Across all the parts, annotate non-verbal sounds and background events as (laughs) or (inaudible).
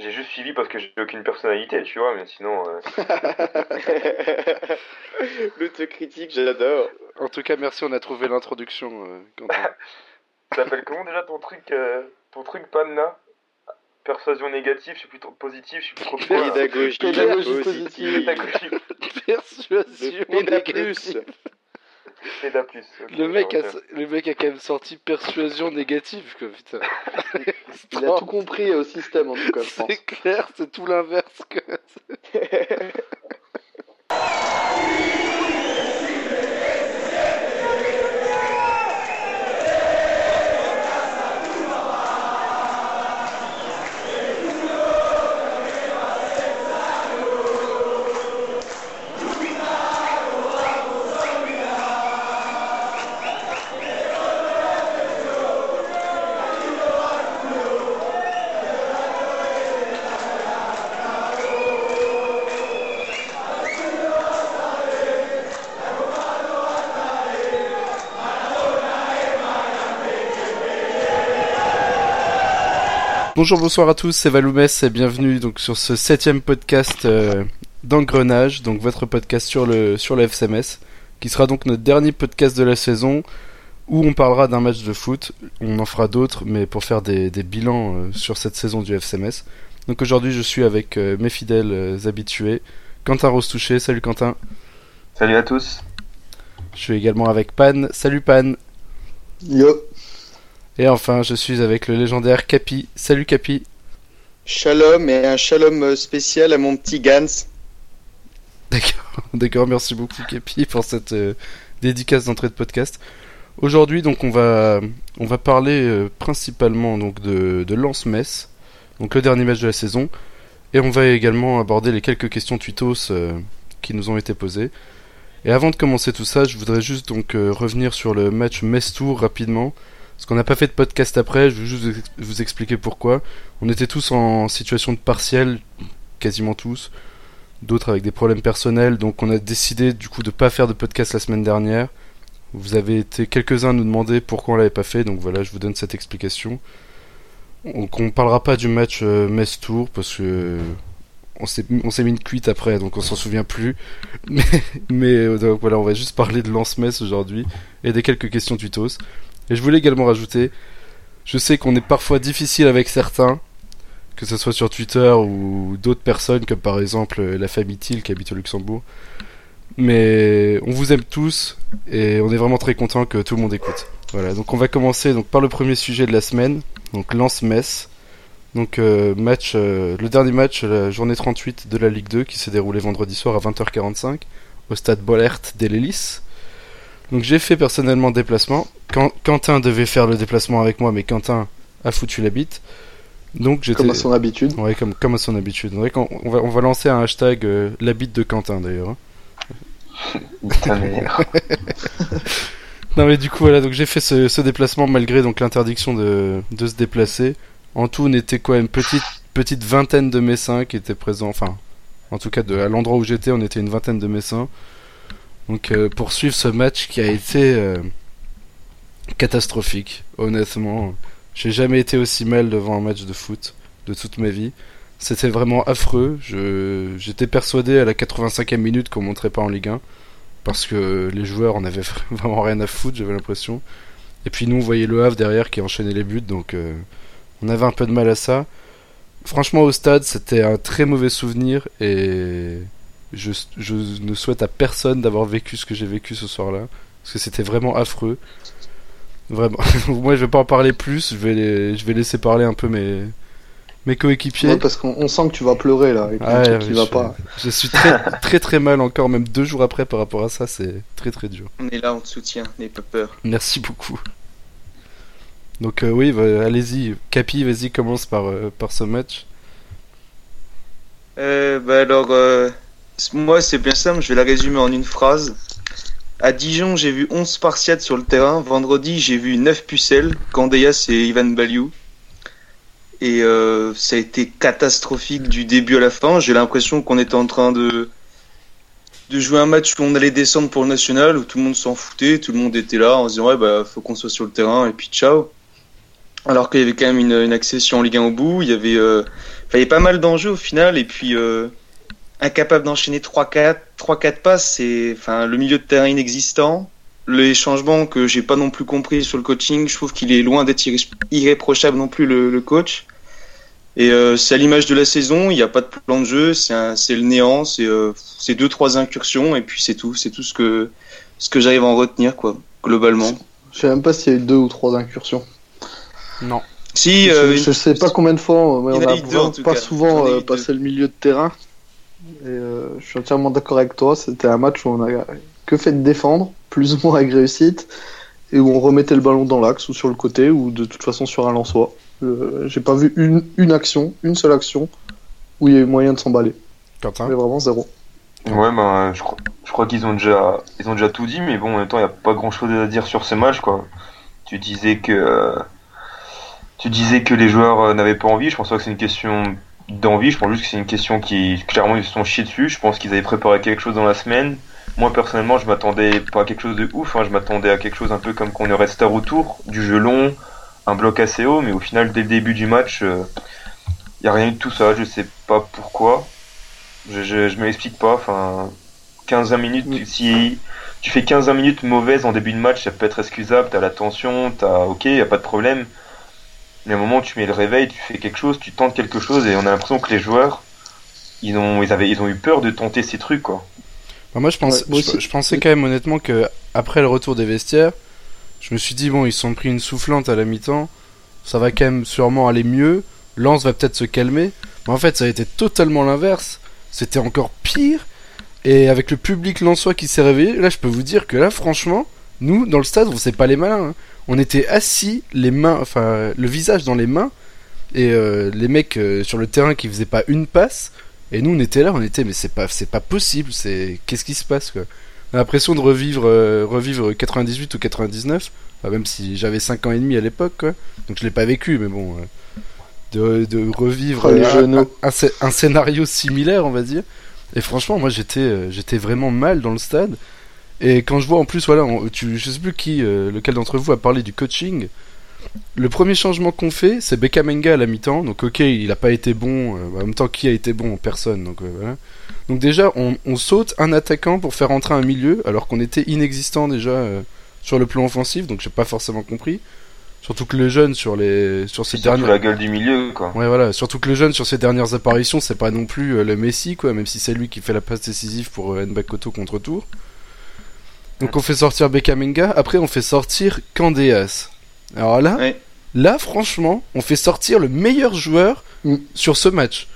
J'ai juste suivi parce que j'ai aucune personnalité, tu vois, mais sinon. Euh... (laughs) L'autocritique, j'adore. En tout cas, merci, on a trouvé l'introduction, euh, Quentin. (laughs) T'appelles comment déjà ton truc, euh, ton truc panna? Persuasion négative, je suis plutôt positif, je suis plus trop Pédagogie, Pédagogie positive. Pédagogie. Persuasion négative. Le mec, a, le mec a quand même sorti persuasion négative, quoi, putain. (laughs) Il a tout compris au système en tout cas, je pense. C'est clair, c'est tout l'inverse, quoi. (laughs) Bonjour, bonsoir à tous, c'est Valoumès et bienvenue donc sur ce septième podcast euh, d'Engrenage, donc votre podcast sur le sur le FCMS, qui sera donc notre dernier podcast de la saison où on parlera d'un match de foot. On en fera d'autres, mais pour faire des, des bilans euh, sur cette saison du FCMS. Donc aujourd'hui, je suis avec euh, mes fidèles euh, habitués, Quentin Rostouché. Salut Quentin. Salut à tous. Je suis également avec Pan. Salut Pan. Yo. Et enfin, je suis avec le légendaire Capi. Salut Capi. Shalom et un shalom spécial à mon petit Gans. D'accord, (laughs) d'accord, merci beaucoup Kepi pour cette euh, dédicace d'entrée de podcast. Aujourd'hui, donc, on va, on va parler euh, principalement donc de, de Lens-Metz, donc le dernier match de la saison, et on va également aborder les quelques questions tweetos euh, qui nous ont été posées. Et avant de commencer tout ça, je voudrais juste donc euh, revenir sur le match Metz-Tours rapidement, parce qu'on n'a pas fait de podcast après. Je vais juste vous, ex- vous expliquer pourquoi. On était tous en situation de partiel, quasiment tous d'autres avec des problèmes personnels. Donc on a décidé du coup de pas faire de podcast la semaine dernière. Vous avez été quelques-uns à nous demander pourquoi on l'avait pas fait, donc voilà, je vous donne cette explication. Donc on parlera pas du match euh, Metz-Tours parce que on s'est mis une cuite après, donc on s'en souvient plus. (laughs) Mais, mais euh, donc voilà, on va juste parler de Lance-Metz aujourd'hui et des quelques questions tutos. Et je voulais également rajouter, je sais qu'on est parfois difficile avec certains, que ce soit sur Twitter ou d'autres personnes, comme par exemple euh, la famille Thiel qui habite au Luxembourg. Mais on vous aime tous et on est vraiment très content que tout le monde écoute. Voilà, donc on va commencer donc par le premier sujet de la semaine, donc Lens-Metz. Donc euh, match, euh, le dernier match, la journée 38 de la Ligue 2 qui s'est déroulé vendredi soir à 20h45 au stade Bollert d'Elelis. Donc j'ai fait personnellement le déplacement. Quand, Quentin devait faire le déplacement avec moi, mais Quentin a foutu la bite. Donc j'étais Comme à son habitude. Ouais, comme, comme à son habitude. On, va, on va lancer un hashtag euh, la bite de Quentin d'ailleurs. hein. (laughs) (laughs) Non mais du coup voilà, donc j'ai fait ce, ce déplacement malgré donc l'interdiction de, de se déplacer. En tout, on était quoi une petite petite vingtaine de Messins qui étaient présents. Enfin, en tout cas de, à l'endroit où j'étais, on était une vingtaine de Messins. Donc euh, pour suivre ce match qui a été euh, catastrophique, honnêtement. J'ai jamais été aussi mal devant un match de foot de toute ma vie. C'était vraiment affreux. J'étais persuadé à la 85e minute qu'on montrait pas en Ligue 1 parce que les joueurs en avaient (laughs) vraiment rien à foutre, j'avais l'impression. Et puis nous, on voyait le Havre derrière qui enchaînait les buts, donc euh, on avait un peu de mal à ça. Franchement, au stade, c'était un très mauvais souvenir et je, je ne souhaite à personne d'avoir vécu ce que j'ai vécu ce soir-là, parce que c'était vraiment affreux. Vraiment. (laughs) Moi, je vais pas en parler plus, je vais, les- je vais laisser parler un peu mes, mes coéquipiers. Ouais, parce qu'on on sent que tu vas pleurer là, Ah ouais, qui je, va pas. je suis très (laughs) très très mal encore, même deux jours après par rapport à ça, c'est très très dur. On est là, on te soutient, n'aie pas peur. Merci beaucoup. Donc euh, oui, bah, allez-y, Capi, vas-y, commence par, euh, par ce match. Euh, bah alors, euh, moi c'est bien simple, je vais la résumer en une phrase. À Dijon, j'ai vu 11 Spartiates sur le terrain. Vendredi, j'ai vu 9 pucelles, Candeias et Ivan Baliou. Et euh, ça a été catastrophique du début à la fin. J'ai l'impression qu'on était en train de, de jouer un match où on allait descendre pour le national, où tout le monde s'en foutait, tout le monde était là en se disant ouais bah faut qu'on soit sur le terrain et puis ciao. Alors qu'il y avait quand même une, accession en Ligue 1 au bout, il y avait, euh, il y avait pas mal d'enjeux au final, et puis euh, incapable d'enchaîner 3-4 3-4 passes, c'est enfin, le milieu de terrain inexistant. Les changements que j'ai pas non plus compris sur le coaching, je trouve qu'il est loin d'être irré- irréprochable non plus le, le coach. Et euh, c'est à l'image de la saison, il n'y a pas de plan de jeu, c'est un- c'est le néant, c'est euh, c'est deux trois incursions et puis c'est tout, c'est tout ce que ce que j'arrive à en retenir quoi, globalement. Je sais même pas s'il y a eu deux ou trois incursions. Non. Si je, euh, je sais pas combien de fois, mais on a a deux, pas cas. souvent euh, passé le milieu de terrain. Et euh, je suis entièrement d'accord avec toi. C'était un match où on a que fait de défendre, plus ou moins avec réussite, et où on remettait le ballon dans l'axe ou sur le côté ou de toute façon sur un lançois. Euh, J'ai pas vu une, une action, une seule action où il y a eu moyen de s'emballer. Quentin Mais vraiment zéro. Ouais, ben, je crois, je crois qu'ils ont déjà, ils ont déjà tout dit, mais bon, en même temps, il n'y a pas grand chose à dire sur ce match, quoi. Tu disais que, tu disais que les joueurs euh, n'avaient pas envie. Je pense pas que c'est une question d'envie. Je pense juste que c'est une question qui, clairement, ils se sont chiés dessus. Je pense qu'ils avaient préparé quelque chose dans la semaine. Moi, personnellement, je m'attendais pas à quelque chose de ouf. hein. Je m'attendais à quelque chose un peu comme qu'on aurait star autour, du jeu long, un bloc assez haut, mais au final, dès le début du match, il n'y a rien eu de tout ça. Je sais pas pourquoi. Je, je, je m'explique pas. Enfin, 15-20 minutes, si tu fais 15-20 minutes mauvaises en début de match, ça peut être excusable. T'as la tension, t'as ok, y a pas de problème. Mais à un moment, où tu mets le réveil, tu fais quelque chose, tu tentes quelque chose, et on a l'impression que les joueurs, ils ont, ils avaient, ils ont eu peur de tenter ces trucs, quoi. Bah, moi, je, pense, Ouais, moi je, pensais quand même honnêtement que après le retour des vestiaires, je me suis dit bon, ils se sont pris une soufflante à la mi-temps, ça va quand même sûrement aller mieux. Lance va peut-être se calmer, mais en fait, ça a été totalement l'inverse. C'était encore pire. Et avec le public lensois qui s'est réveillé, là, je peux vous dire que là, franchement, nous, dans le stade, on sait pas les malins. hein. On était assis, les mains, enfin, le visage dans les mains, et euh, les mecs euh, sur le terrain qui faisaient pas une passe. Et nous, on était là, on était, mais c'est pas, c'est pas possible. C'est, qu'est-ce qui se passe quoi On a l'impression de revivre, euh, revivre 98 ou 99. Enfin, même si j'avais 5 ans et demi à l'époque, quoi. Donc je l'ai pas vécu, mais bon, de, de revivre Oh, un, un scé- un scénario similaire, on va dire. Et franchement, moi, j'étais, j'étais vraiment mal dans le stade. Et quand je vois en plus, voilà, on- tu, je sais plus qui, euh, lequel d'entre vous a parlé du coaching. Le premier changement qu'on fait, c'est Bekamenga à la mi-temps. Donc ok, il a pas été bon. euh, en même temps, qui a été bon Personne. Donc euh, voilà. Donc déjà, on, on saute un attaquant pour faire entrer un milieu, alors qu'on était inexistant déjà sur le plan offensif. Donc j'ai pas forcément compris. Surtout que le jeune sur les sur ces dernières la gueule du milieu, quoi. Ouais, voilà. Surtout que le jeune, sur ses dernières apparitions, c'est pas non plus le Messi, quoi, même si c'est lui qui fait la passe décisive pour Nbakoto contre tour. Donc on fait sortir Bekamenga, après on fait sortir Candeas. Alors là, Ouais. là, franchement, on fait sortir le meilleur joueur Mm. sur ce match.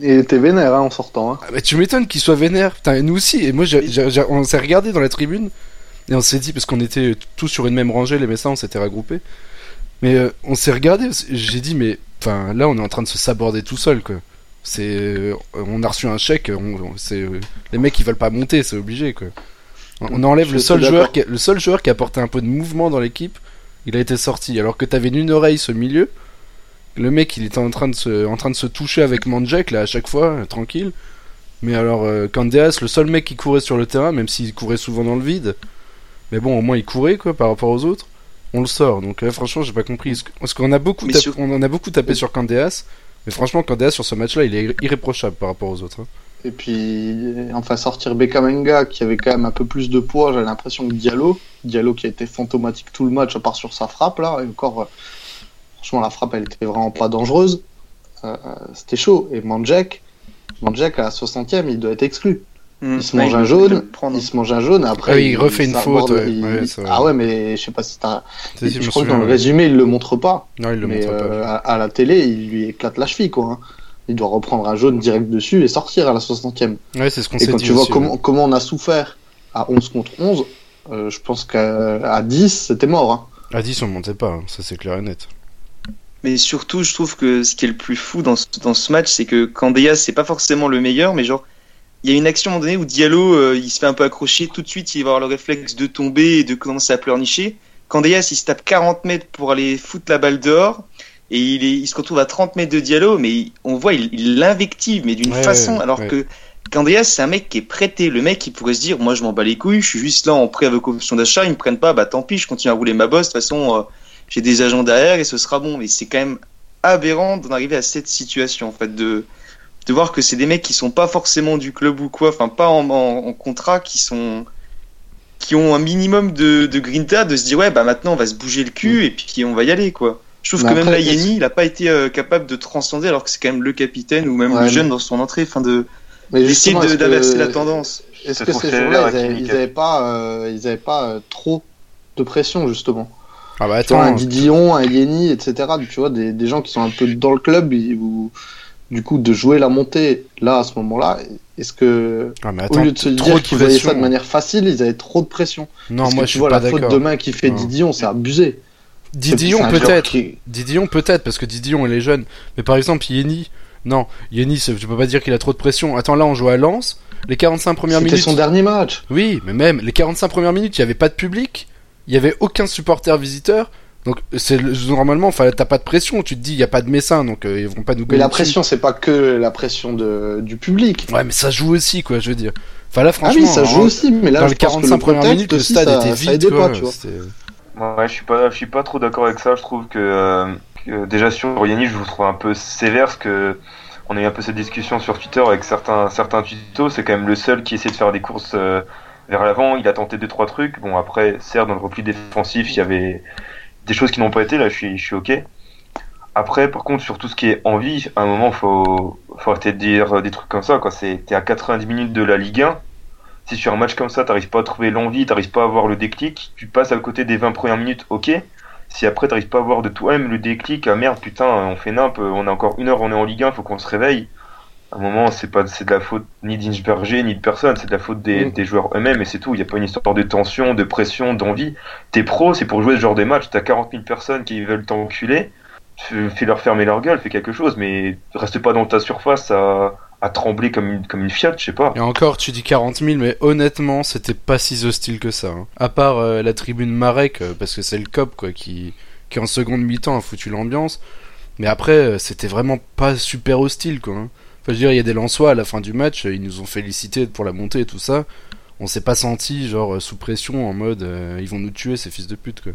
Et t'es vénère hein, en sortant. Hein. Ah, mais tu m'étonnes qu'il soit vénère. Putain, et nous aussi. Et moi, j'ai- j'ai- j'ai- on s'est regardé dans la tribune et on s'est dit, parce qu'on était tous sur une même rangée, les Messins, on s'était regroupés. Mais euh, on s'est regardé, j'ai dit, mais enfin, là, on est en train de se saborder tout seul, quoi. C'est, euh, on a reçu un chèque, on, on- c'est, euh, les mecs ils veulent pas monter, c'est obligé, quoi. On enlève le seul joueur, qui, a- le seul joueur qui a apporté un peu de mouvement dans l'équipe, il a été sorti. Alors que t'avais une oreille ce milieu, le mec il était en train de se, en train de se toucher avec Manjek là à chaque fois, euh, tranquille. Mais alors, euh, Candeas, le seul mec qui courait sur le terrain, même s'il courait souvent dans le vide, mais bon, au moins il courait quoi par rapport aux autres. On le sort, donc là, franchement, j'ai pas compris. Parce qu'on a beaucoup, tapé- sur- on en a beaucoup tapé sur Candeas, mais franchement, Candeas sur ce match-là, il est irréprochable par rapport aux autres. hein. Et puis, enfin, sortir Bekamenga qui avait quand même un peu plus de poids, j'ai l'impression que Diallo, Diallo qui a été fantomatique tout le match, à part sur sa frappe, là, et encore, euh, franchement, la frappe, elle était vraiment pas dangereuse. Euh, euh, C'était chaud. Et Manjek, Manjek à la 60e, il doit être exclu. Hmm. Il se Ouais, mange un jaune, il se mange un jaune, après. Ah oui, il refait une faute, ouais. il- ah ouais, mais je sais pas si t'as. Si, je crois que dans le résumé, il le montre pas. Non, il le mais montre euh, pas. à, à la télé, il lui éclate la cheville, quoi. hein. Il doit reprendre un jaune direct dessus et sortir à la 60e. Ouais, c'est ce qu'on Et quand dit tu vois aussi, comment, ouais. comment on a souffert à 11 contre 11, euh, je pense qu'à à 10, c'était mort. Hein. À 10, on montait pas, hein, ça c'est clair et net. Mais surtout, je trouve que ce qui est le plus fou dans ce, dans ce match, c'est que Candeas, c'est pas forcément le meilleur, mais genre, il y a une action à un moment donné où Diallo, euh, il se fait un peu accrocher, tout de suite, il va avoir le réflexe de tomber et de commencer à pleurnicher. Candeas, il se tape 40 mètres pour aller foutre la balle dehors, et il, est, il se retrouve à 30 mètres de Diallo, mais il- on voit, il l'invective, mais d'une Ouais, façon, ouais, alors ouais. que Candeas, c'est un mec qui est prêté. Le mec, il pourrait se dire, moi, je m'en bats les couilles, je suis juste là en prêt avec option d'achat, ils me prennent pas, bah tant pis, je continue à rouler ma bosse, de toute façon, euh, j'ai des agents derrière et ce sera bon. Mais c'est quand même aberrant d'en arriver à cette situation, en fait, de, de voir que c'est des mecs qui sont pas forcément du club ou quoi, enfin, pas en, en, en contrat, qui sont, qui ont un minimum de, de grinta, de se dire, ouais, bah maintenant on va se bouger le cul et puis on va y aller, quoi. Je trouve Mais que même après, la Yeni, il a pas été euh, capable de transcender alors que c'est quand même le capitaine ou même Ouais, le mais- jeune dans son entrée, enfin de Mais d'essayer justement, de- que- d'inverser la tendance. Est-ce que ces sévère jours-là, à ils avaient, Kimi ils avaient pas, euh, ils avaient pas euh, trop de pression justement? Ah bah vois, un attends, Didion, un Yeni, etc. Tu vois, des, des gens qui sont un peu dans le club du coup, de jouer la montée là à ce moment-là, est-ce que ah, mais au attends lieu de se dire qu'ils voyaient ça de manière facile, ils avaient trop de pression? Non, Parce moi que je tu suis vois pas la faute de main qui fait Non. Didion, c'est abusé. Didion peut-être. qui- Didion peut-être parce que Didion il est jeune. Mais par exemple Yeni, non, Yeni, je peux pas dire qu'il a trop de pression. Attends là on joue à Lens, les 45 premières C'était minutes. son dernier match. Oui, mais même les 45 premières minutes, il y avait pas de public, il y avait aucun supporter visiteur. Donc c'est le- normalement, enfin t'as pas de pression. Tu te dis il y a pas de Messin, donc euh, ils vont pas nous. Mais la pression, c'est pas que la pression de, du public. Ouais, mais ça joue aussi quoi, je veux dire. Enfin là Ah franchement. oui, ça joue hein, aussi, mais là, Dans je les pense que 45 le premières minutes, le stade ça, était vide quoi. pas, tu vois. Ouais, je suis pas, je suis pas trop d'accord avec ça. Je trouve que, euh, que déjà sur Yanni, je vous trouve un peu sévère, parce que on a eu un peu cette discussion sur Twitter avec certains, certains tutos. C'est quand même le seul qui essaie de faire des courses euh, vers l'avant. Il a tenté deux trois trucs. Bon après, certes dans le repli défensif, il y avait des choses qui n'ont pas été. Là, je suis, je suis ok. Après, par contre, sur tout ce qui est envie, à un moment, faut, faut arrêter de dire des trucs comme ça. Quoi, c'est, à 90 minutes de la Ligue 1 si sur un match comme ça, t'arrives pas à trouver l'envie, t'arrives pas à avoir le déclic, tu passes à côté des 20 premières minutes, ok. Si après t'arrives pas à avoir de toi-même le déclic, ah merde, putain, on fait nimp, on a encore une heure, on est en Ligue 1, faut qu'on se réveille. À un moment, c'est pas, c'est de la faute ni d'Inchberger, ni de personne, c'est de la faute des, des joueurs eux-mêmes, et c'est tout. Il y a pas une histoire de tension, de pression, d'envie. T'es pro, c'est pour jouer ce genre de match, t'as 40 000 personnes qui veulent t'enculer, fais fais leur fermer leur gueule, fais quelque chose, mais reste pas dans ta surface à, à trembler comme une, comme une fiat, je sais pas. Et encore, tu dis 40 000, mais honnêtement, c'était pas si hostile que ça. hein. À part euh, la tribune Marek, euh, parce que c'est le COP quoi, qui, qui en seconde mi-temps a foutu l'ambiance. Mais après, euh, c'était vraiment pas super hostile quoi. hein. Enfin, je veux dire, il y a des Lensois à la fin du match, ils nous ont félicité pour la montée et tout ça. On s'est pas senti genre sous pression en mode euh, ils vont nous tuer ces fils de pute quoi.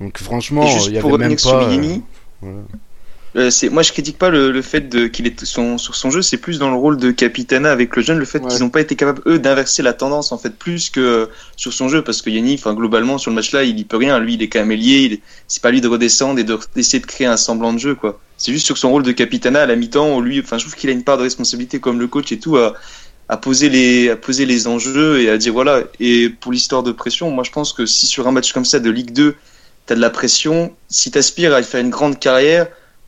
Donc franchement, il y pour avait même pas. euh, voilà. Euh, c'est moi je critique pas le, le fait qu'il est son, sur son jeu c'est plus dans le rôle de capitana avec le jeune le fait Ouais. qu'ils n'ont pas été capables eux d'inverser la tendance en fait plus que euh, sur son jeu parce que Yanni enfin globalement sur le match là il y peut rien. Lui il est quand même lié c'est pas lui de redescendre et de- d'essayer de créer un semblant de jeu quoi. C'est juste sur son rôle de capitana à la mi-temps où lui enfin je trouve qu'il a une part de responsabilité comme le coach et tout à, à poser les à poser les enjeux et à dire voilà. Et pour l'histoire de pression moi je pense que si sur un match comme ça de Ligue 2 t'as de la pression si t'aspires à faire une grande carrière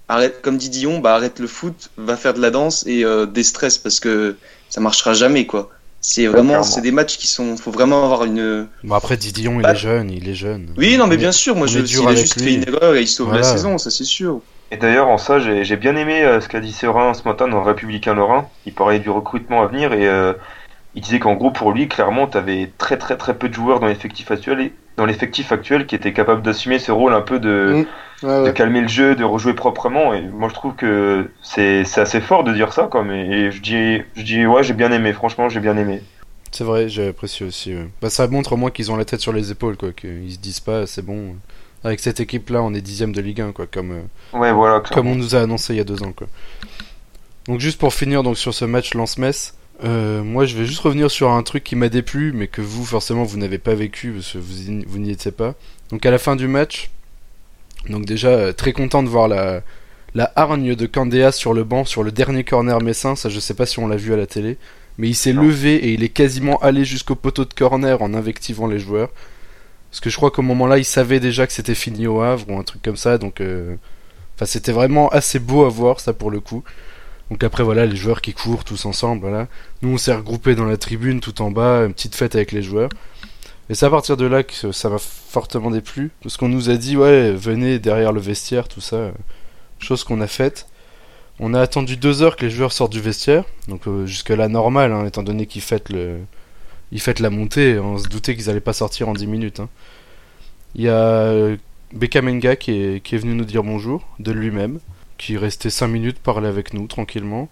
arrête, comme dit Dion, bah arrête le foot, va faire de la danse et euh, des stress parce que ça marchera jamais quoi. C'est vraiment, c'est des matchs qui sont, faut vraiment avoir une. Bon après Didion, il est jeune, il est jeune. Oui, non, mais bien sûr, moi je, s'il a juste lui. fait une erreur et il sauve la saison, ça c'est sûr. Et d'ailleurs, en ça, j'ai bien aimé euh, ce qu'a dit Serin ce matin dans Républicain Lorrain. Il parlait du recrutement à venir et euh, il disait qu'en gros, pour lui, clairement, tu avais très très très peu de joueurs dans l'effectif actuel, et- dans l'effectif actuel qui étaient capables d'assumer ce rôle un peu de, Mm. Ouais, de calmer le jeu, de rejouer proprement. Et moi, je trouve que c'est c'est assez fort de dire ça, comme. Et, et je dis, je dis, ouais, j'ai bien aimé. Franchement, j'ai bien aimé. C'est vrai, j'ai apprécié aussi. ouais. Bah, ça montre au moins qu'ils ont la tête sur les épaules, quoi. Qu'ils se disent pas, c'est bon. Avec cette équipe-là, on est dixième de Ligue 1, quoi. Comme, euh, Ouais, voilà. comme on nous a annoncé il y a deux ans, quoi. Donc juste pour finir donc sur ce match Lance-Metz, euh, moi je vais juste revenir sur un truc qui m'a déplu, mais que vous forcément vous n'avez pas vécu parce que vous, vous n'y étiez pas. Donc à la fin du match, donc déjà euh, très content de voir la la hargne de Candéas sur le banc sur le dernier corner messin, ça je sais pas si on l'a vu à la télé, mais il s'est levé et il est quasiment allé jusqu'au poteau de corner en invectivant les joueurs. Parce que je crois qu'au moment-là, il savait déjà que c'était fini au Havre ou un truc comme ça, donc euh, enfin c'était vraiment assez beau à voir ça pour le coup. Donc après voilà les joueurs qui courent tous ensemble, voilà. Nous on s'est regroupés dans la tribune tout en bas, une petite fête avec les joueurs. Et c'est à partir de là que ça m'a fortement déplu, parce qu'on nous a dit ouais venez derrière le vestiaire, tout ça, euh, chose qu'on a faite. On a attendu deux heures que les joueurs sortent du vestiaire, donc euh, jusque là normal, hein, étant donné qu'ils fêtent le, ils fêtent la montée, on se doutait qu'ils allaient pas sortir en 10 minutes. hein. Il y a euh, Bekamenga qui est, qui est venu nous dire bonjour de lui-même, qui est resté 5 minutes parler avec nous tranquillement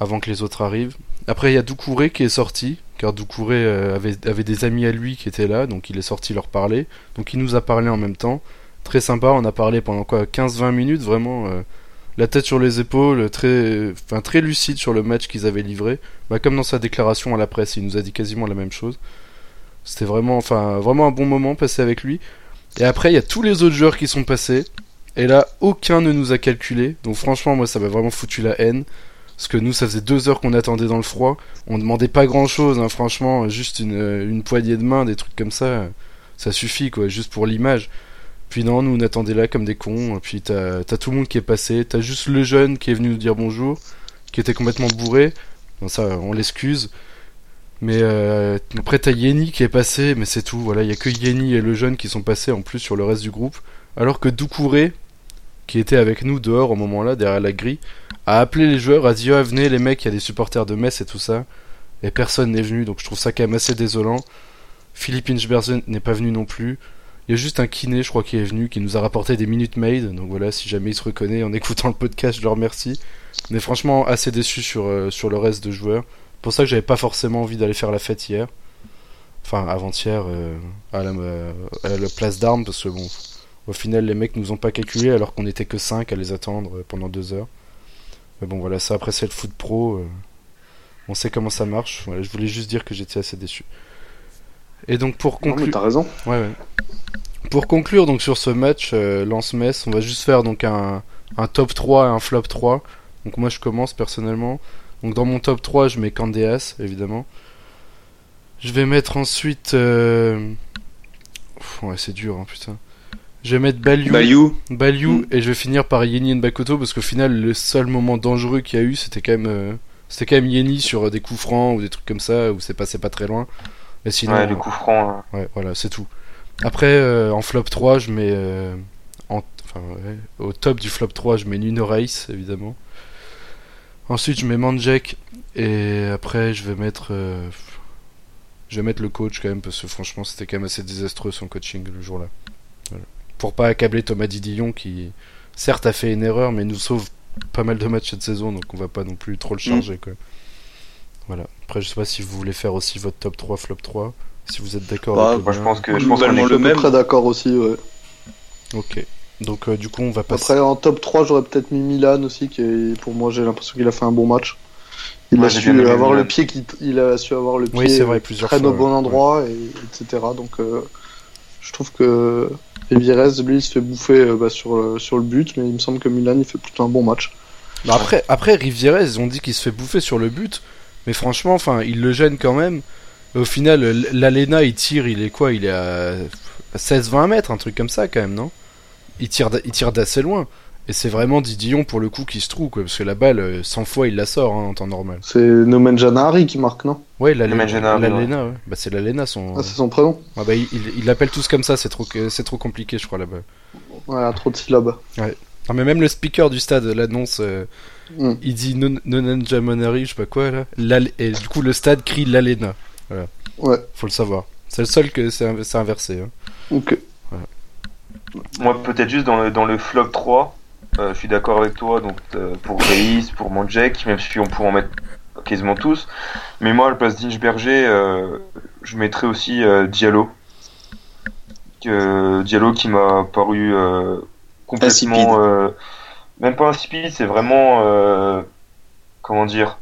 avant que les autres arrivent. Après il y a Doucouré qui est sorti, car Doucouré euh, avait, des amis à lui qui étaient là, donc il est sorti leur parler. Donc il nous a parlé en même temps. très sympa. On a parlé pendant quoi 15-20 minutes, vraiment euh, la tête sur les épaules, très, lucide sur le match qu'ils avaient livré. Bah, comme dans sa déclaration à la presse, il nous a dit quasiment la même chose. C'était vraiment, vraiment un bon moment passé avec lui. Et après, il y a tous les autres joueurs qui sont passés. Et là, aucun ne nous a calculé. Donc franchement, moi, ça m'a vraiment foutu la haine. Parce que nous, ça faisait deux heures qu'on attendait dans le froid. On demandait pas grand chose, hein, franchement. Juste une, une poignée de main, des trucs comme ça. Ça suffit, quoi, juste pour l'image. Puis non, nous on attendait là comme des cons. Puis t'as as tout le monde qui est passé. T'as juste le jeune qui est venu nous dire bonjour, qui était complètement bourré. Ça, on l'excuse. Mais euh, après t'as Yeni qui est passé, mais c'est tout. Voilà, il y a que Yeni et le jeune qui sont passés en plus sur le reste du groupe. Alors que Doucouré, qui était avec nous dehors au moment-là, derrière la grille, a appelé les joueurs, a dit ah, venez les mecs, il y a des supporters de Metz et tout ça. Et personne n'est venu, donc je trouve ça quand même assez désolant. Philippe Inchbergen n'est pas venu non plus. Il y a juste un kiné, je crois, qui est venu, qui nous a rapporté des minutes made. Donc voilà, si jamais il se reconnaît en (laughs) écoutant le podcast, je le remercie. Mais franchement, assez déçu sur, euh, sur le reste de joueurs. Pour ça que j'avais pas forcément envie d'aller faire la fête hier. Enfin, avant-hier, euh, euh, à la place d'armes, parce que bon, au final, les mecs nous ont pas calculé alors qu'on était que 5 à les attendre euh, pendant 2 heures. Mais bon, voilà, ça après c'est le foot pro. euh, on sait comment ça marche. Voilà, je voulais juste dire que j'étais assez déçu. Et donc pour Non, mais conclure. t'as raison. Ouais, ouais. Pour conclure donc sur ce match euh, Lance-Metz, on va juste faire donc un, un top 3 et un flop 3. Donc moi je commence personnellement. Donc dans mon top 3, je mets Candeas évidemment. Je vais mettre ensuite euh... pff, ouais, c'est dur hein, putain. Je vais mettre Baliou, Bayou, Baliou Mm. et je vais finir par Yeni Nbakoto parce qu'au final le seul moment dangereux qu'il y a eu, c'était quand même euh, c'était quand même Yeni sur euh, des coups francs ou des trucs comme ça où c'est passé pas très loin. Mais sinon Ouais, les coups francs. Ouais, voilà, c'est tout. Après, euh, en flop 3, je mets. euh, en- enfin, ouais, au top du flop 3, je mets Nuno Reis, évidemment. Ensuite, je mets Manjek. Et après, je vais mettre. euh, je vais mettre le coach quand même, parce que franchement, c'était quand même assez désastreux son coaching le jour-là. Voilà. Pour pas accabler Thomas Didillon, qui, certes, a fait une erreur, mais nous sauve pas mal de matchs cette saison, donc on va pas non plus trop le charger, quoi. Voilà. Après, je sais pas si vous voulez faire aussi votre top 3, flop 3. Si vous êtes d'accord Bah, avec le Moi, je pense que je pense qu'on est le même. d'accord aussi, ouais. Ok. Donc euh, du coup on va passer. Après, en top 3, j'aurais peut-être mis Milan aussi, qui est, pour moi, j'ai l'impression qu'il a fait un bon match. Il Ouais, a su avoir le pied qui, il a su avoir le pied Oui c'est vrai plusieurs très fois. au bon ouais. endroit, et, etc. Donc, euh, je trouve que Evirez, lui, il se fait bouffer euh, bah, sur, le- sur le but, mais il me semble que Milan, il fait plutôt un bon match. Mais après après Rivieres ils ont dit qu'il se fait bouffer sur le but, mais franchement enfin il le gêne quand même. Et au final l'Alena il tire il est quoi? Il est à 16-20 mètres un truc comme ça quand même non? Il tire d'assez loin. Et c'est vraiment Didillon pour le coup qui se trouve quoi parce que la balle euh, 100 fois il la sort hein, en temps normal. C'est Nomen Janari qui marque, non? Ouais l'Alena. Nomen ouais. Bah c'est l'Alena son. Ah, c'est son prénom Ah bah il il- il l'appelle tous comme ça c'est trop c'est trop compliqué je crois là-bas. Ouais, trop de syllabes. Non mais même le speaker du stade l'annonce. euh, Mm. Il dit Monari, je sais pas quoi là. L'Al- Et du coup le stade crie l'Alena. Ouais, Faut le savoir. C'est le seul que c'est inv- c'est inversé. hein. ok. Moi, peut-être juste dans le, dans le flop 3, euh, je suis d'accord avec toi, donc euh, pour Reis, pour Manjek, même si on pourrait en mettre quasiment tous. Mais moi, à la place d'Inchberger, euh, je mettrais aussi euh, Diallo. Diallo qui m'a paru euh, complètement. euh, même pas insipide, c'est vraiment. euh, comment dire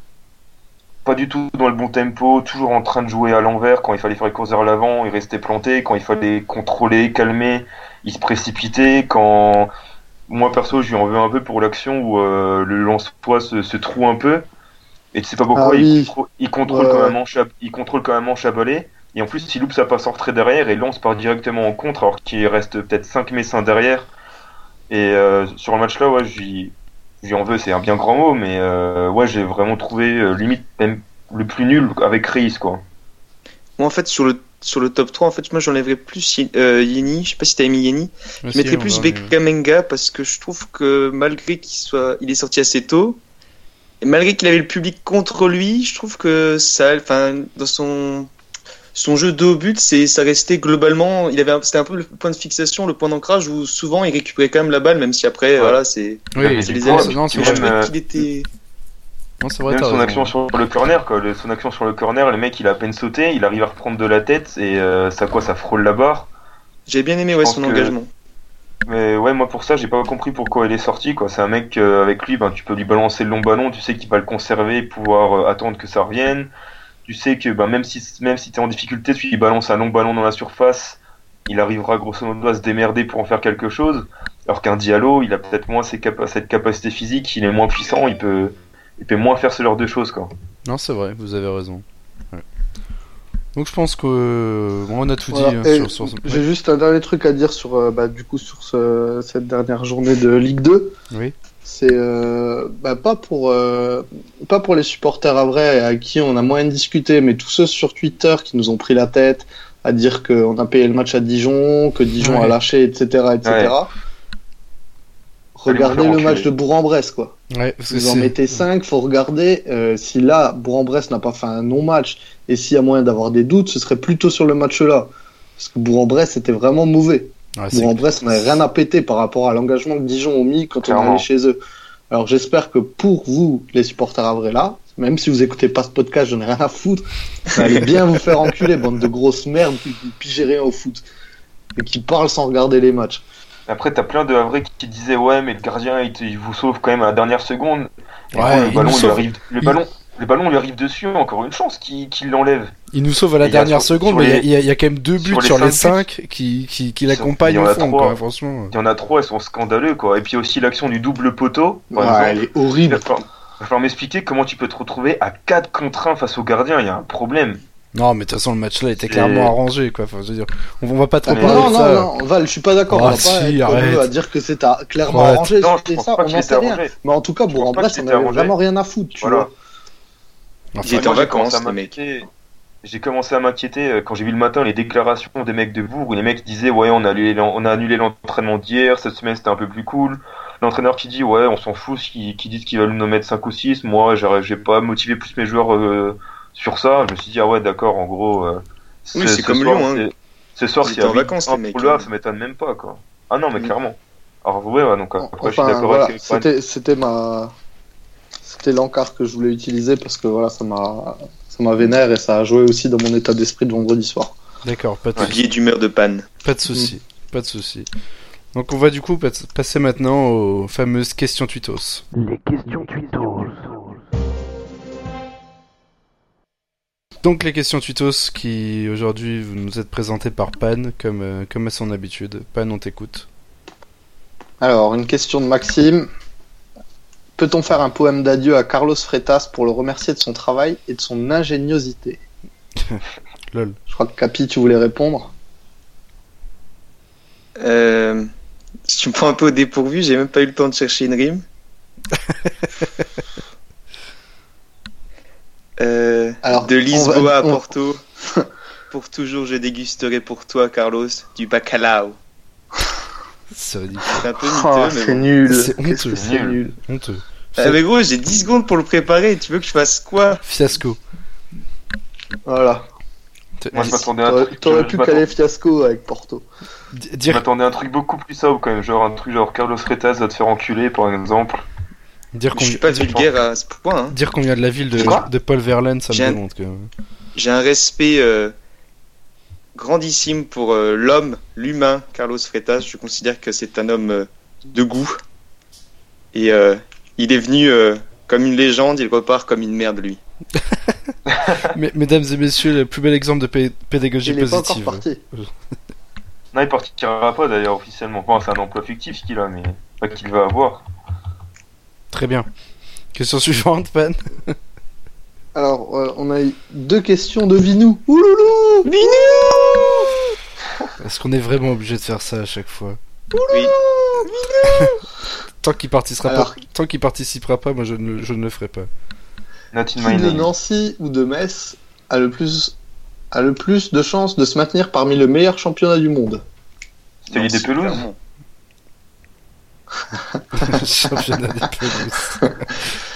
pas du tout dans le bon tempo, toujours en train de jouer à l'envers. Quand il fallait faire les courses vers l'avant, il restait planté. Quand il fallait contrôler, calmer, il se précipitait. Quand moi perso, je lui en veux un peu pour l'action où euh, le lance-toi se, se troue un peu. Et tu sais pas pourquoi Ah il, oui. contrôle, il contrôle Ouais, quand même en il contrôle quand même en chabalé. Et en plus, il loupe sa passe en retrait derrière et lance part directement en contre alors qu'il reste peut-être 5 messins derrière. Et euh, sur le match là, ouais, j'y en veux, c'est un bien grand mot, mais euh, ouais, j'ai vraiment trouvé euh, limite même le plus nul avec Reis quoi. Moi, en fait, sur le, sur le top 3, en fait, moi, j'enlèverais plus euh, Yeni. Je sais pas si t'avais mis Yeni. Je mettrais plus Bekamenga parce que je trouve que malgré qu'il soit, il est sorti assez tôt, et malgré qu'il avait le public contre lui, je trouve que ça, enfin, dans son, son jeu de haut but, c'est, ça restait globalement, il avait, c'était un peu le point de fixation, le point d'ancrage où souvent il récupérait quand même la balle, même si après, Ouais. voilà, c'est, Oui, c'est les trouvais euh, qu'il était, Non, c'est vrai, Même son raison. action sur le corner, quoi. Le- son action sur le corner, le mec il a à peine sauté, il arrive à reprendre de la tête et euh, ça quoi, ça frôle la barre. j'avais bien aimé, ouais, son que- engagement. Mais ouais, moi pour ça, j'ai pas compris pourquoi il est sorti. quoi. C'est un mec euh, avec lui, ben, tu peux lui balancer le long ballon, tu sais qu'il va le conserver, pouvoir euh, attendre que ça revienne. Tu sais que ben, même si même si t'es en difficulté, tu lui balances un long ballon dans la surface, il arrivera grosso modo à se démerder pour en faire quelque chose. Alors qu'un Diallo, il a peut-être moins ses capa- cette capacité physique, il est moins puissant, il peut il peut moins faire ce genre de choses quoi. Non, c'est vrai, vous avez raison. Ouais. Donc je pense que bon, on a tout Voilà. dit hein, Et sur, sur... J'ai juste un dernier truc à dire sur, euh, bah, du coup, sur ce- cette dernière journée de Ligue 2. Oui. C'est euh, bah, pas pour euh, pas pour les supporters à vrai à qui on a moyen de discuter, mais tous ceux sur Twitter qui nous ont pris la tête à dire qu'on a payé le match à Dijon, que Dijon Ouais. a lâché, etc., etc. Ouais. Regardez le match de Bourg-en-Bresse, quoi. Ouais, parce que Vous en mettez 5, faut regarder euh, si là, Bourg-en-Bresse n'a pas fait un non-match et s'il y a moyen d'avoir des doutes, ce serait plutôt sur le match-là. Parce que Bourg-en-Bresse était vraiment mauvais. Ouais, Bourg-en-Bresse, on n'avait rien à péter par rapport à l'engagement que Dijon ont mis quand on est allé chez eux. Alors j'espère que pour vous, les supporters à vrai là, même si vous écoutez pas ce podcast, j'en ai rien à foutre, vous allez bien vous faire enculer, bande de grosses merdes qui qui pigez rien au foot. Et qui parlent sans regarder les matchs. Après, t'as plein de Havrais qui disaient ouais, mais le gardien il, te- il vous sauve quand même à la dernière seconde. Et Ouais, le ballon lui arrive, le Il- ballon, le ballon lui arrive dessus. Encore une chance qu'il l'enlève. Il nous sauve à la dernière sur- seconde, sur mais il y a- y, y quand même deux buts sur les sur les cinq cinq qui, qui, qui Sur- l'accompagnent il y en au a fond, trois. quoi, franchement. Il y en a trois, elles sont scandaleux quoi. Et puis aussi l'action du double poteau. Par Ouais, exemple. elle est horrible. va falloir, il va falloir m'expliquer comment tu peux te retrouver à 4 contre 1 face au gardien. Il y a un problème. Non, mais de toute façon, le match là était clairement arrangé, quoi. Enfin, je veux dire, on, va pas trop mais- parler non, de non, ça. non, Val, je suis pas d'accord. Ah, on va pas si, être à dire que c'est à- clairement Arrête. arrangé. Non, je pense ça, pas on n'en sait rien. arrangé. Mais en tout cas, Bourg-en-Bresse, on avait arrangé. vraiment rien à foutre, tu Voilà. vois. Enfin, en Moi, j'ai commencé vacances, mec. m'inquiéter. J'ai commencé à m'inquiéter euh, quand j'ai vu le matin les déclarations des mecs de Bourg où les mecs disaient ouais on a annulé l'en- on a annulé l'entraînement d'hier cette semaine c'était un peu plus cool l'entraîneur qui dit ouais on s'en fout qui, qui dit qu'ils veulent nous mettre 5 ou 6 moi j'ai pas motivé plus mes joueurs euh, sur ça je me suis dit ah ouais d'accord en gros euh, Oui, ce- c'est ce comme soir, Lyon, hein. c'est- ce soir s'il y a en vacances, les mecs, Havre, hein. ça m'étonne même pas quoi ah non mais Mm. clairement alors ouais, ouais donc après je suis Enfin, d'accord voilà, avec c'était c'était ma c'était l'encart que je voulais utiliser parce que voilà ça m'a ça m'a vénère et ça a joué aussi dans mon état d'esprit de vendredi soir. D'accord, pas de, Billet d'humeur de panne. pas de souci, pas de souci. Donc on va du coup pas- passer maintenant aux fameuses questions tweetos. Les questions tweetos. Donc les questions tweetos qui aujourd'hui vous nous êtes présentées par Pan comme euh, comme à son habitude. Pan, on t'écoute. Alors une question de Maxime. Peut-on faire un poème d'adieu à Carlos Freitas pour le remercier de son travail et de son ingéniosité (laughs) Lol. Je crois que Capi, tu voulais répondre. Euh, si tu me prends un peu au dépourvu, j'ai même pas eu le temps de chercher une rime. (laughs) Euh, Alors, de Lisboa va- à on- Porto, (laughs) pour toujours je dégusterai pour toi, Carlos, du bacalao. C'est un peu Oh, miteux, mais c'est bon. nul. C'est honteux. c'est Nul. Honteux. Ah, mais gros, j'ai 10 secondes pour le préparer, tu veux que je fasse quoi? Fiasco. Voilà. moi je m'attendais à un T'aurais truc t'aurais pu caler fiasco avec Porto. D- je m'attendais à un truc beaucoup plus sobre quand même genre un truc genre Carlos Freitas va te faire enculer par exemple dire qu'on Je suis pas vulgaire à ce point. hein. dire qu'on vient de la ville de, Paul Verlaine, ça me J'ai un- démontre que. J'ai un respect euh, grandissime pour euh, l'homme, l'humain, Carlos Freitas. Je considère que c'est un homme euh, de goût. Et euh, il est venu euh, comme une légende, il repart comme une merde, lui. (laughs) Mais, mesdames et messieurs, le plus bel exemple de pé- pédagogie Il est pas encore positive. parti. (laughs) Non, il partira pas d'ailleurs officiellement. Bon, c'est un emploi fictif qu'il a, mais pas qu'il va avoir. Très bien. Question suivante, Pan. Alors, euh, on a eu deux questions de Vinou. Ouloulou Est-ce qu'on est vraiment obligé de faire ça à chaque fois Oui. (laughs) Tant qu'il participera Alors- pas, tant qu'il participera pas, moi je ne, je ne le ferai pas. Not in Qui de. Nancy ou de Metz a le plus a le plus de chances de se maintenir parmi le meilleur championnat du monde? C'était l'idée Non, pelouse clairement. (laughs) championnat des pelouses. (laughs)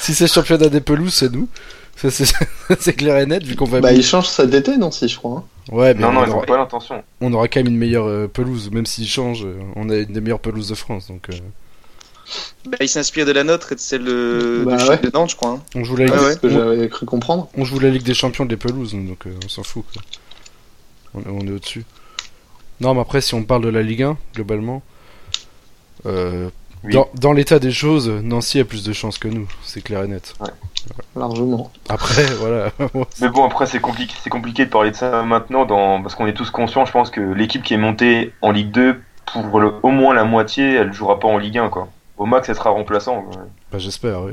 si c'est championnat des pelouses, c'est nous. Ça, c'est (laughs) clair et net, vu qu'on va. Bah, il change cet été, Nancy, je crois. hein. Ouais, mais Non, non, on, ils ont aura, pas l'intention. on aura quand même une meilleure euh, pelouse, même s'il change. euh, On a une des meilleures pelouses de France, donc euh, Bah, il s'inspire de la nôtre et de celle de, Bah de, ouais. de Nantes, je crois. hein. on joue la Ligue, Ah ouais. C'est ce que on, j'avais cru comprendre. on joue la Ligue des Champions des pelouses, donc euh, on s'en fout. Quoi. On, on est au-dessus. Non, mais après, si on parle de la Ligue 1, globalement, Euh, Oui. Dans, dans l'état des choses, Nancy a plus de chances que nous, c'est clair et net. Largement. Après, (laughs) voilà. Mais bon, après, c'est compliqué, c'est compliqué de parler de ça maintenant, dans... parce qu'on est tous conscients, je pense, que l'équipe qui est montée en Ligue 2, pour le... au moins la moitié, elle jouera pas en Ligue 1, quoi. Au max, elle sera remplaçant. quoi. bah, j'espère, oui.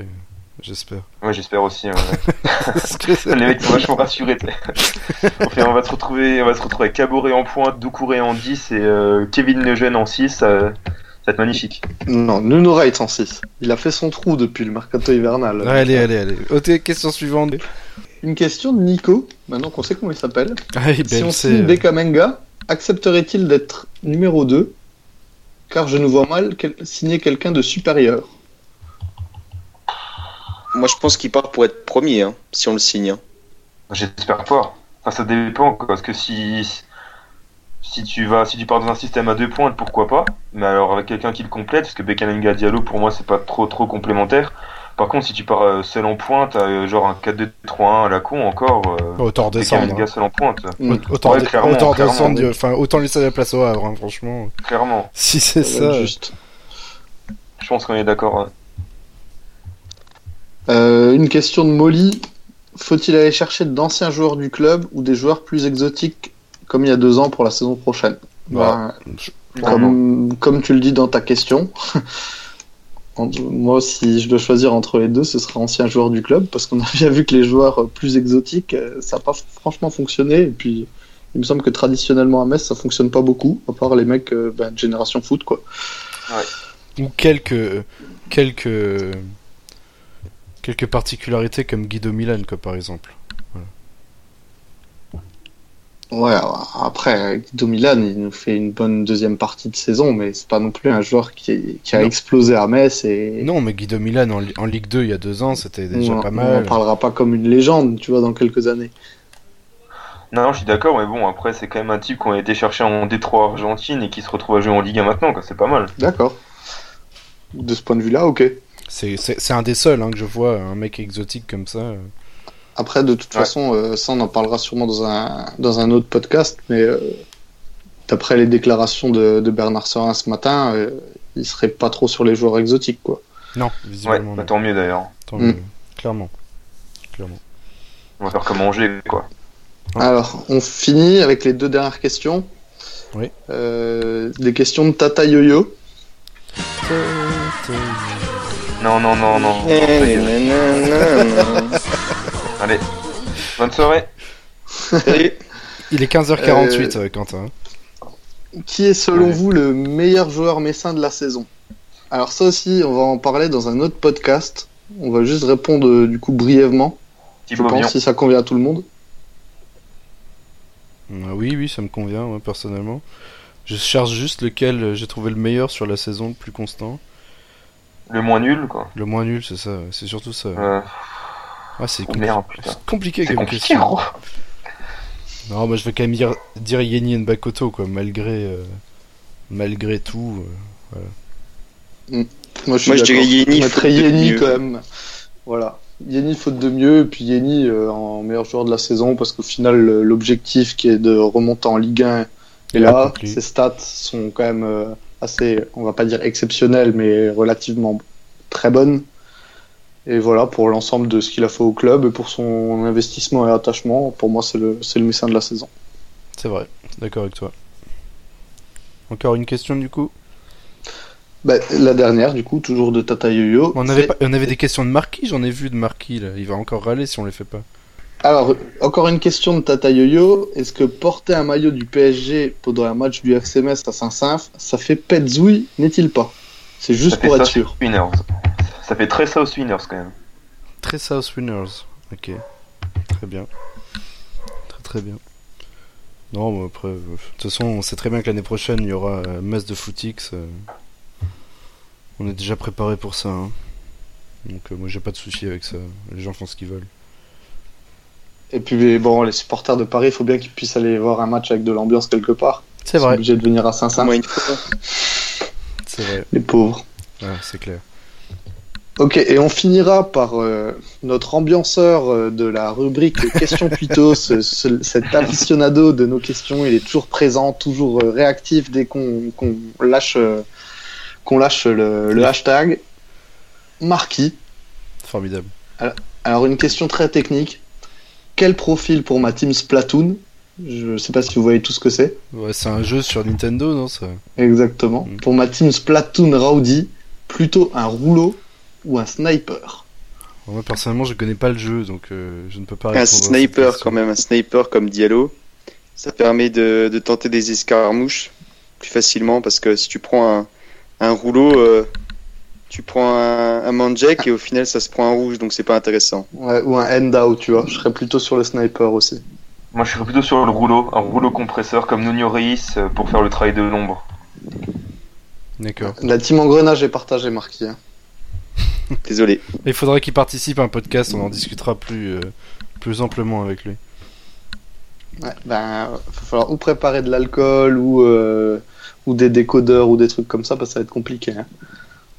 J'espère. Ouais, j'espère aussi. hein, ouais. (laughs) Que Les mecs sont vachement rassurés. t'sais. Enfin, on va se retrouver, on va se retrouver avec Caboret en pointe, Doucouré en 10 et euh, Kevin Lejeune en 6. Ça, ça va être magnifique. Non, Nuno Wright en 6. Il a fait son trou depuis le mercato hivernal. allez, allez, allez. Ok, question suivante. Une question de Nico, maintenant qu'on sait comment il s'appelle. Ah, Si ben, on signe Bekamenga, accepterait-il d'être numéro 2 Car je nous vois mal quel- signer quelqu'un de supérieur. Moi, je pense qu'il part pour être premier, hein, si on le signe. hein. J'espère pas. Enfin, ça dépend, quoi, parce que si si tu vas, si tu pars dans un système à deux pointes, pourquoi pas Mais alors avec quelqu'un qui le complète, parce que Bekamenga Diallo pour moi c'est pas trop trop complémentaire. Par contre, si tu pars euh, seul en pointe, euh, genre un 4-2-3-1 à la con encore, euh, Autant redescendre. Bekamenga hein. seul en pointe, Mm. Autant, Ouais, de- clairement, autant clairement, descendre, enfin, autant laisser la place au Havre, hein, franchement. clairement. Si c'est Ça juste. Je pense qu'on est d'accord. hein. Euh, une question de Molly. Faut-il aller chercher d'anciens joueurs du club ou des joueurs plus exotiques comme il y a deux ans pour la saison prochaine Bah, je- comme, comme tu le dis dans ta question, (laughs) moi, si je dois choisir entre les deux, ce sera ancien joueur du club parce qu'on a bien vu que les joueurs plus exotiques, euh, ça n'a pas franchement fonctionné. Et puis, il me semble que traditionnellement à Metz, ça fonctionne pas beaucoup, à part les mecs euh, ben, de génération foot, quoi. Ou quelques, quelques, quelques particularités comme Guido Milan, quoi, par exemple. Ouais, après, Guido Milan, il nous fait une bonne deuxième partie de saison, mais c'est pas non plus un joueur qui, qui a Non. explosé à Metz et Non, mais Guido Milan en, Li- en Ligue 2 il y a deux ans, c'était déjà on, pas on mal. en parlera pas comme une légende, tu vois, dans quelques années. Non, non, je suis d'accord, mais bon, après, c'est quand même un type qu'on a été chercher en Détroit Argentine et qui se retrouve à jouer en Ligue 1 maintenant, quoi. C'est pas mal. D'accord. De ce point de vue-là, ok. C'est- C'est c'est un des seuls hein, que je vois, un mec exotique comme ça. Après, de toute Ouais. façon, euh, ça, on en parlera sûrement dans un, dans un autre podcast, mais euh, d'après les déclarations de, de Bernard Serin ce matin, euh, il serait pas trop sur les joueurs exotiques, quoi. Non, Ouais, visiblement. bah, non. tant mieux d'ailleurs. Tant Mm. mieux. Clairement. Clairement. On va faire comme manger, quoi. Ouais. Alors, on finit avec les deux dernières questions. Oui. Euh, des questions de Tata Yo-Yo. Non, non, non, non. Y est. nanana. Allez. Bonne soirée. Salut. (laughs) Il est 15h48, euh, Quentin. Qui est selon Ouais. vous le meilleur joueur messin de la saison? Alors ça aussi, on va en parler dans un autre podcast. On va juste répondre euh, du coup brièvement, je pense, si ça convient à tout le monde. Ah oui, oui, ça me convient, moi, personnellement. Je cherche juste lequel euh, j'ai trouvé le meilleur sur la saison, le plus constant. Le moins nul, quoi. Le moins nul, c'est ça, c'est surtout ça. Euh, Ah, c'est oh, compli- c'est compliqué C'est comme compliqué, question. gros. Non, moi je vais quand même dire, dire Yeni Nbakoto, quoi, malgré, euh, malgré tout. euh. Moi, je, suis Moi, je d'accord. dirais Yeni, Je mettrais faute de Yeni quand même. Voilà. Yeni faute de mieux, et puis Yeni euh, en meilleur joueur de la saison, parce qu'au final, l'objectif qui est de remonter en Ligue 1 est Il est là. Ses stats sont quand même euh, assez, on va pas dire exceptionnelles, mais relativement très bonnes. Et voilà, pour l'ensemble de ce qu'il a fait au club et pour son investissement et attachement, pour moi, c'est le, c'est le messin de la saison. C'est vrai, d'accord avec toi. Encore une question du coup? Bah, la dernière, du coup, toujours de Tata Yo-Yo. on avait, pas- on avait des questions de Marquis, j'en ai vu de Marquis là. Il va encore râler si on les fait pas. Alors, encore une question de Tata Yo-Yo. Est-ce que porter un maillot du PSG pendant un match du FC Metz à Saint-Symph, ça fait petzouille, n'est-il pas? C'est juste Ça pour être sûr. Winners. Ça fait très South Winners, quand même. Très South Winners. Ok. Très bien. Très très bien. Non, mais après, euh, de toute façon, on sait très bien que l'année prochaine, il y aura euh, masse de footix. euh. On est déjà préparé pour ça. hein. Donc euh, moi, j'ai pas de souci avec ça. Les gens font ce qu'ils veulent. Et puis, bon, les supporters de Paris, il faut bien qu'ils puissent aller voir un match avec de l'ambiance quelque part. C'est Ils sont vrai. obligés de venir à fois. (laughs) C'est vrai. les pauvres. C'est clair. Ok, et on finira par euh, notre ambianceur euh, de la rubrique (laughs) Questions Puitos, ce- ce- cet aficionado de nos questions. Il est toujours présent, toujours euh, réactif dès qu'on lâche, euh, qu'on lâche le, le hashtag Marquis. Formidable. Alors une question très technique. Quel profil pour ma team Splatoon? Je sais pas si vous voyez tout ce que c'est. Ouais, c'est un jeu sur Nintendo, non ça? Exactement. Mm. Pour ma team Splatoon Rowdy, plutôt un rouleau ou un sniper Moi personnellement, je connais pas le jeu, donc euh, je ne peux pas Un répondre. à cette sniper quand même, un sniper comme Diallo. Ça permet de, de tenter des escarmouches plus facilement parce que si tu prends un, un rouleau, euh, tu prends un, un manjack et au final ça se prend un rouge donc c'est pas intéressant. Ouais, Ou un end-out, tu vois. Je serais plutôt sur le sniper aussi. Moi, je serais plutôt sur le rouleau, un rouleau compresseur comme Nuno Reis euh, pour faire le travail de l'ombre. D'accord. La team engrenage est partagée, Marquis. hein. (laughs) Désolé. Il faudrait qu'il participe à un podcast, on en discutera plus, euh, plus amplement avec lui. Ouais, ben, va falloir ou préparer de l'alcool ou, euh, ou des décodeurs ou des trucs comme ça, parce que ça va être compliqué. hein. Je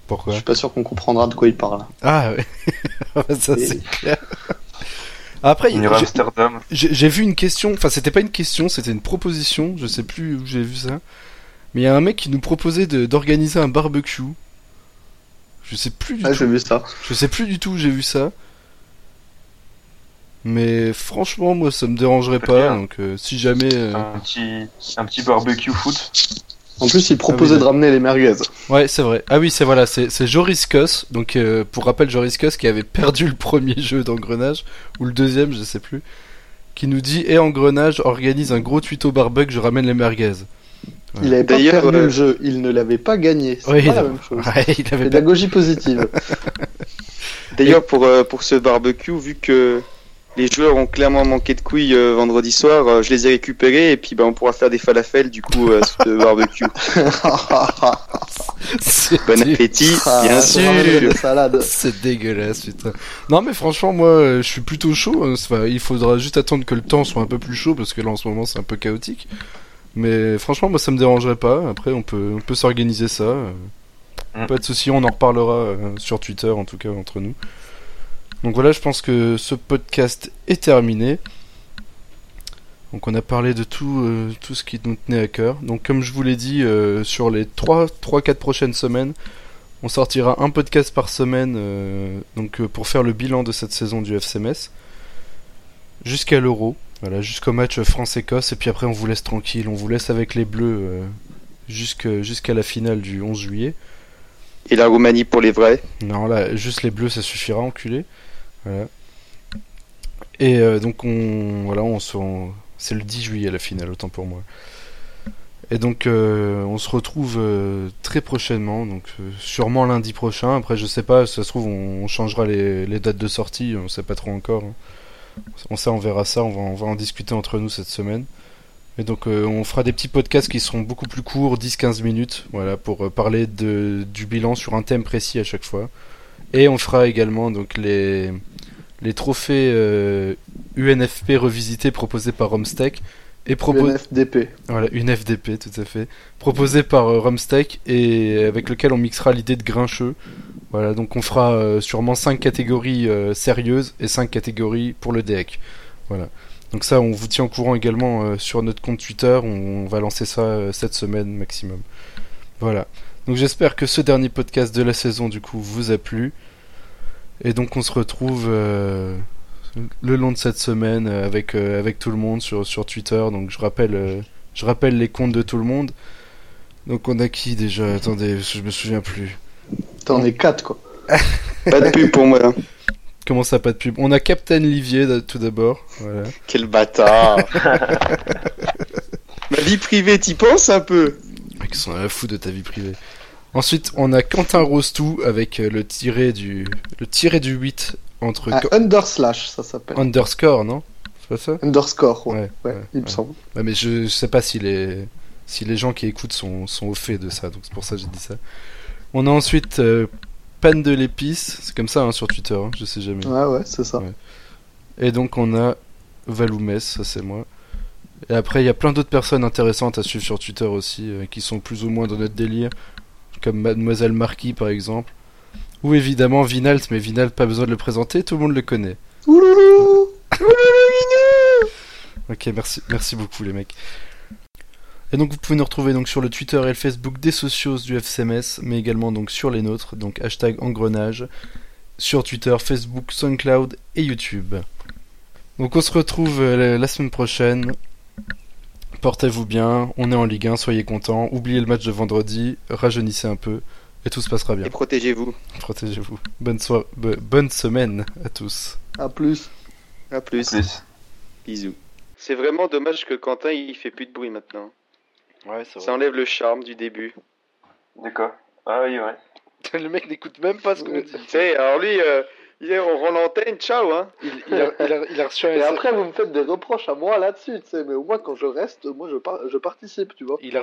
Pourquoi suis pas sûr qu'on comprendra de quoi il parle. Ah ouais, (laughs) ça Et- c'est clair. Après, j'ai- Amsterdam. j'ai j'ai vu une question, enfin c'était pas une question, c'était une proposition, je sais plus où j'ai vu ça. Mais il y a un mec qui nous proposait de- d'organiser un barbecue. Je sais plus du Ah, tout. j'ai vu ça. Je sais plus du tout où j'ai vu ça. Mais franchement, moi ça me dérangerait pas. Bien. Donc euh, si jamais. euh, Un petit, un petit barbecue foot. En plus, il proposait Ah oui, de ramener les merguez. Ouais, c'est vrai. Ah oui, c'est voilà, c'est c'est Joris Kos. Donc euh, pour rappel, Joris Kos qui avait perdu le premier jeu d'engrenage ou le deuxième, je sais plus, qui nous dit et engrenage organise un gros tuto barbecue, je ramène les merguez. Ouais. Il avait pas D'ailleurs, perdu euh, le jeu, il ne l'avait pas gagné. C'est Oui, pas la même chose. (laughs) Ouais, il avait pas... Pédagogie positive. (laughs) D'ailleurs pour, euh, pour ce barbecue, vu que les joueurs ont clairement manqué de couilles euh, vendredi soir, euh, je les ai récupérés et puis bah, on pourra faire des falafels du coup euh, sur ce barbecue. (laughs) C'est Bon appétit, Ah, bien sûr. C'est dégueulasse, putain. Non, mais franchement, moi, je suis plutôt chaud. hein. Enfin, il faudra juste attendre que le temps soit un peu plus chaud parce que là, en ce moment, c'est un peu chaotique. Mais franchement, moi, ça me dérangerait pas. Après, on peut, on peut s'organiser ça. Mm. Pas de souci, on en reparlera euh, sur Twitter, en tout cas, entre nous. Donc voilà, je pense que ce podcast est terminé. Donc on a parlé de tout, euh, tout ce qui nous tenait à cœur. Donc comme je vous l'ai dit, euh, sur les 3-4 prochaines semaines, on sortira un podcast par semaine euh, donc, pour faire le bilan de cette saison du FCMS. Jusqu'à l'Euro, voilà, jusqu'au match France-Écosse. Et puis après on vous laisse tranquille, on vous laisse avec les Bleus euh, jusqu'à la finale du 11 juillet. Et la Roumanie pour les vrais? Non, là, juste les bleus, ça suffira, enculé. Voilà. Et euh, donc, on, voilà, on se, c'est le 10 juillet la finale, autant pour moi. Et donc, euh, on se retrouve euh, très prochainement, donc sûrement lundi prochain. Après, je sais pas, si ça se trouve, on, on changera les, les dates de sortie, on sait pas trop encore. hein. On sait, on verra ça, on va, on va en discuter entre nous cette semaine. Et donc, euh, on fera des petits podcasts qui seront beaucoup plus courts, 10-15 minutes, voilà, pour euh, parler de, du bilan sur un thème précis à chaque fois. Et on fera également donc les, les trophées euh, UNFP revisités proposés par Romstech et propo- Le NFDP. voilà, une FDP, tout à fait. Proposé par euh, Rumsteak et avec lequel on mixera l'idée de grincheux. Voilà, donc on fera euh, sûrement 5 catégories euh, sérieuses et 5 catégories pour le DEC. Voilà. Donc ça, on vous tient au courant également euh, sur notre compte Twitter. On, on va lancer ça cette semaine maximum. Voilà. Donc j'espère que ce dernier podcast de la saison, du coup, vous a plu. Et donc on se retrouve le long de cette semaine avec, avec tout le monde sur, sur Twitter. Donc je rappelle, je rappelle les comptes de tout le monde. Donc on a qui déjà? Attendez, je me souviens plus. T'en es 4 quoi. (laughs) Pas de pub pour moi. hein. Comment ça, pas de pub? On a Captain Livier tout d'abord. Voilà. Quel bâtard. (laughs) Ma vie privée, t'y penses un peu? Mec, ils sont à la fou de ta vie privée. Ensuite, on a Quentin Rostou avec euh, le tiré du le tiré du 8 entre co- underslash, ça s'appelle. underscore, non? C'est pas ça? Underscore, ouais. Ouais, Ouais, ouais, il me semble. Ouais, mais je, je sais pas si les si les gens qui écoutent sont, sont au fait de ça, donc c'est pour ça que j'ai dit ça. On a ensuite euh, Pan de l'épice, c'est comme ça hein, sur Twitter, hein, je sais jamais. Ouais, ouais, c'est ça. Ouais. Et donc on a Valoumès, ça c'est moi. Et après il y a plein d'autres personnes intéressantes à suivre sur Twitter aussi, euh, qui sont plus ou moins dans notre délire, comme Mademoiselle Marquis par exemple. Ou évidemment Vinalt, mais Vinalt pas besoin de le présenter, tout le monde le connaît. Ouloulou (laughs) Ok, merci, merci beaucoup les mecs. Et donc vous pouvez nous retrouver donc sur le Twitter et le Facebook des socios du FCMS, mais également donc sur les nôtres, donc hashtag engrenage, sur Twitter, Facebook, SoundCloud et YouTube. Donc on se retrouve euh, la semaine prochaine. Portez-vous bien, on est en Ligue 1, soyez contents. Oubliez le match de vendredi, rajeunissez un peu et tout se passera bien. Et protégez-vous. Protégez-vous. Bonne, so bo- bonne semaine à tous. À plus. À plus. Plus. Bisous. C'est vraiment dommage que Quentin il fait plus de bruit maintenant. Ouais, c'est Ça enlève le charme du début. D'accord. Ah oui, ouais. (laughs) le mec n'écoute même pas ce qu'on Tu sais, alors lui, euh, il est, on rend l'antenne, ciao hein. Il, il a, il, a, il a reçu un Et après, vous me faites des reproches à moi là-dessus, tu sais, mais au moins quand je reste, moi je, par- je participe, tu vois. il a